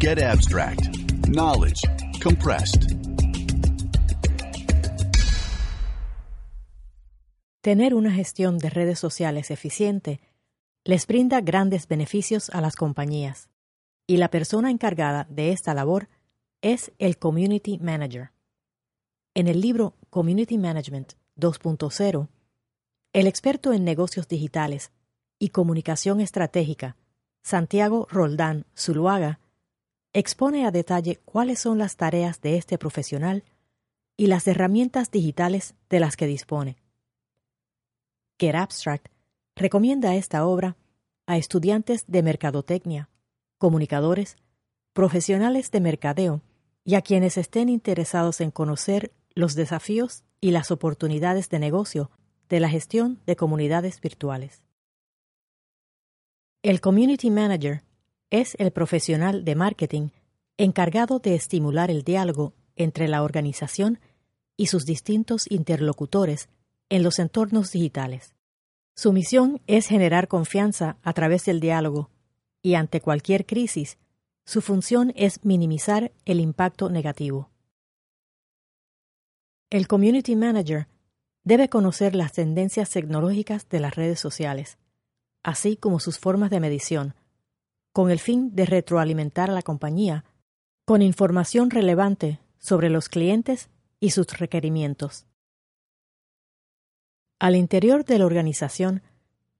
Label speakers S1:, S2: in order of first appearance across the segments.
S1: Get abstract. Knowledge compressed.
S2: Tener una gestión de redes sociales eficiente les brinda grandes beneficios a las compañías, y la persona encargada de esta labor es el Community Manager. En el libro Community Management 2.0, el experto en negocios digitales y comunicación estratégica, Santiago Roldán Zuluaga, expone a detalle cuáles son las tareas de este profesional y las herramientas digitales de las que dispone. Get Abstract recomienda esta obra a estudiantes de mercadotecnia, comunicadores, profesionales de mercadeo y a quienes estén interesados en conocer los desafíos y las oportunidades de negocio de la gestión de comunidades virtuales. El Community Manager es el profesional de marketing encargado de estimular el diálogo entre la organización y sus distintos interlocutores en los entornos digitales. Su misión es generar confianza a través del diálogo y ante cualquier crisis, su función es minimizar el impacto negativo. El Community Manager debe conocer las tendencias tecnológicas de las redes sociales, así como sus formas de medición, con el fin de retroalimentar a la compañía con información relevante sobre los clientes y sus requerimientos. Al interior de la organización,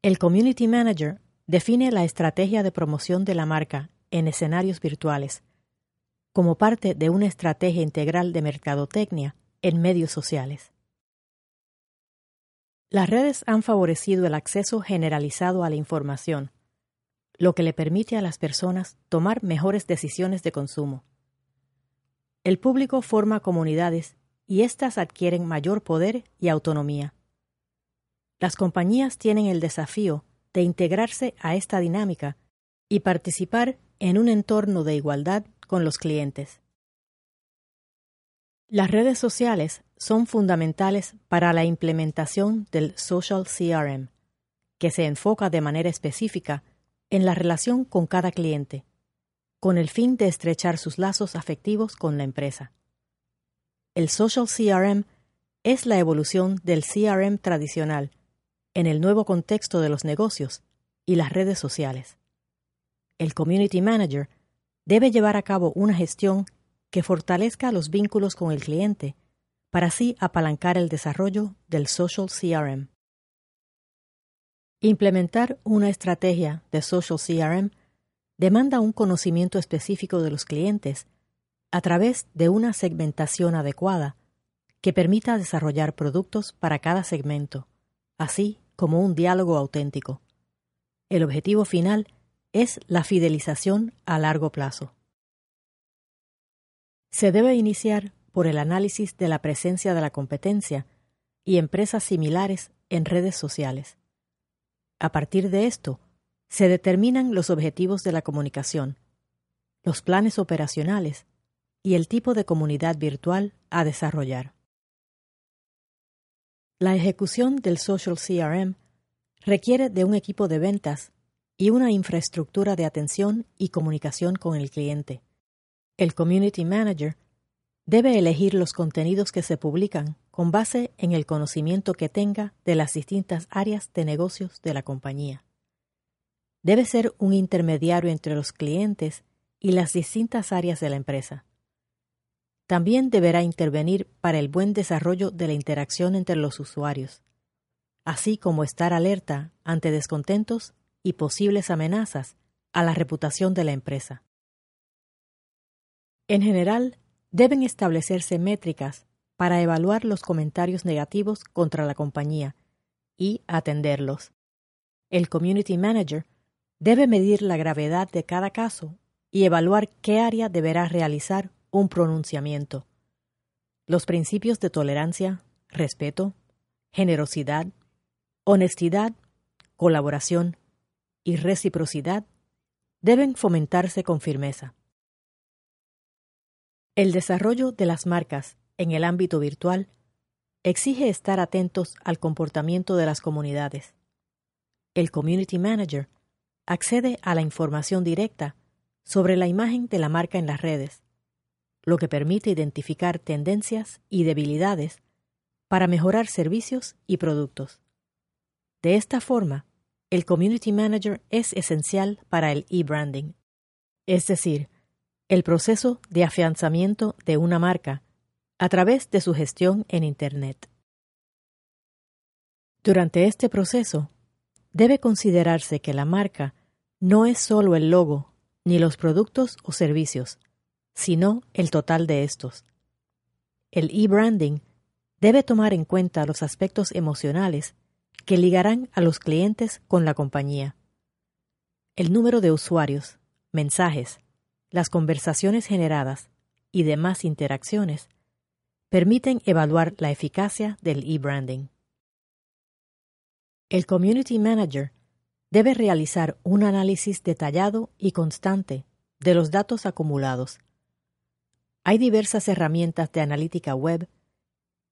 S2: el Community Manager define la estrategia de promoción de la marca en escenarios virtuales, como parte de una estrategia integral de mercadotecnia en medios sociales. Las redes han favorecido el acceso generalizado a la información, lo que le permite a las personas tomar mejores decisiones de consumo. El público forma comunidades y éstas adquieren mayor poder y autonomía. Las compañías tienen el desafío de integrarse a esta dinámica y participar en un entorno de igualdad con los clientes. Las redes sociales son fundamentales para la implementación del Social CRM, que se enfoca de manera específica en la relación con cada cliente, con el fin de estrechar sus lazos afectivos con la empresa. El Social CRM es la evolución del CRM tradicional en el nuevo contexto de los negocios y las redes sociales. El Community Manager debe llevar a cabo una gestión que fortalezca los vínculos con el cliente para así apalancar el desarrollo del Social CRM. Implementar una estrategia de Social CRM demanda un conocimiento específico de los clientes a través de una segmentación adecuada que permita desarrollar productos para cada segmento, así como un diálogo auténtico. El objetivo final es la fidelización a largo plazo. Se debe iniciar por el análisis de la presencia de la competencia y empresas similares en redes sociales. A partir de esto, se determinan los objetivos de la comunicación, los planes operacionales y el tipo de comunidad virtual a desarrollar. La ejecución del Social CRM requiere de un equipo de ventas y una infraestructura de atención y comunicación con el cliente. El Community Manager debe elegir los contenidos que se publican con base en el conocimiento que tenga de las distintas áreas de negocios de la compañía. Debe ser un intermediario entre los clientes y las distintas áreas de la empresa. También deberá intervenir para el buen desarrollo de la interacción entre los usuarios, así como estar alerta ante descontentos y posibles amenazas a la reputación de la empresa. En general, deben establecerse métricas para evaluar los comentarios negativos contra la compañía y atenderlos. El Community Manager debe medir la gravedad de cada caso y evaluar qué área deberá realizar un pronunciamiento. Los principios de tolerancia, respeto, generosidad, honestidad, colaboración y reciprocidad deben fomentarse con firmeza. El desarrollo de las marcas en el ámbito virtual exige estar atentos al comportamiento de las comunidades. El Community Manager accede a la información directa sobre la imagen de la marca en las redes, lo que permite identificar tendencias y debilidades para mejorar servicios y productos. De esta forma, el Community Manager es esencial para el e-branding, es decir, el proceso de afianzamiento de una marca a través de su gestión en Internet. Durante este proceso, debe considerarse que la marca no es solo el logo ni los productos o servicios, sino el total de estos. El e-branding debe tomar en cuenta los aspectos emocionales que ligarán a los clientes con la compañía. El número de usuarios, mensajes, las conversaciones generadas y demás interacciones permiten evaluar la eficacia del e-branding. El Community Manager debe realizar un análisis detallado y constante de los datos acumulados. Hay diversas herramientas de analítica web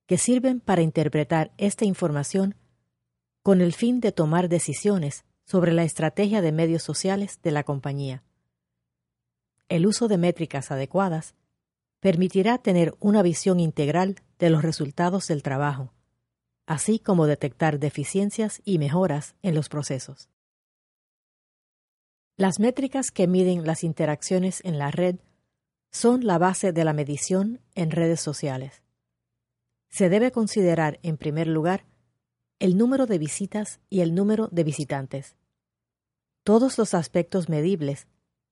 S2: que sirven para interpretar esta información con el fin de tomar decisiones sobre la estrategia de medios sociales de la compañía. El uso de métricas adecuadas permitirá tener una visión integral de los resultados del trabajo, así como detectar deficiencias y mejoras en los procesos. Las métricas que miden las interacciones en la red son la base de la medición en redes sociales. Se debe considerar, en primer lugar, el número de visitas y el número de visitantes. Todos los aspectos medibles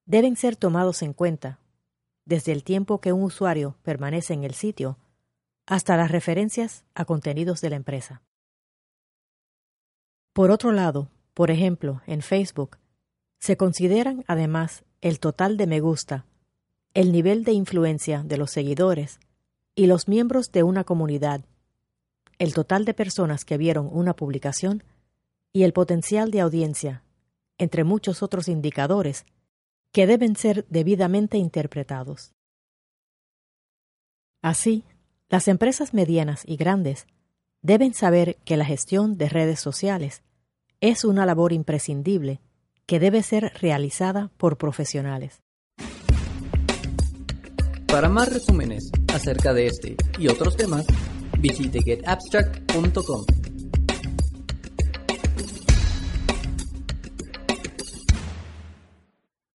S2: deben ser tomados en cuenta, desde el tiempo que un usuario permanece en el sitio hasta las referencias a contenidos de la empresa. Por otro lado, por ejemplo, en Facebook, se consideran además el total de me gusta, el nivel de influencia de los seguidores y los miembros de una comunidad el total de personas que vieron una publicación y el potencial de audiencia, entre muchos otros indicadores que deben ser debidamente interpretados. Así, las empresas medianas y grandes deben saber que la gestión de redes sociales es una labor imprescindible que debe ser realizada por profesionales.
S3: Para más resúmenes acerca de este y otros temas, visite getabstract.com.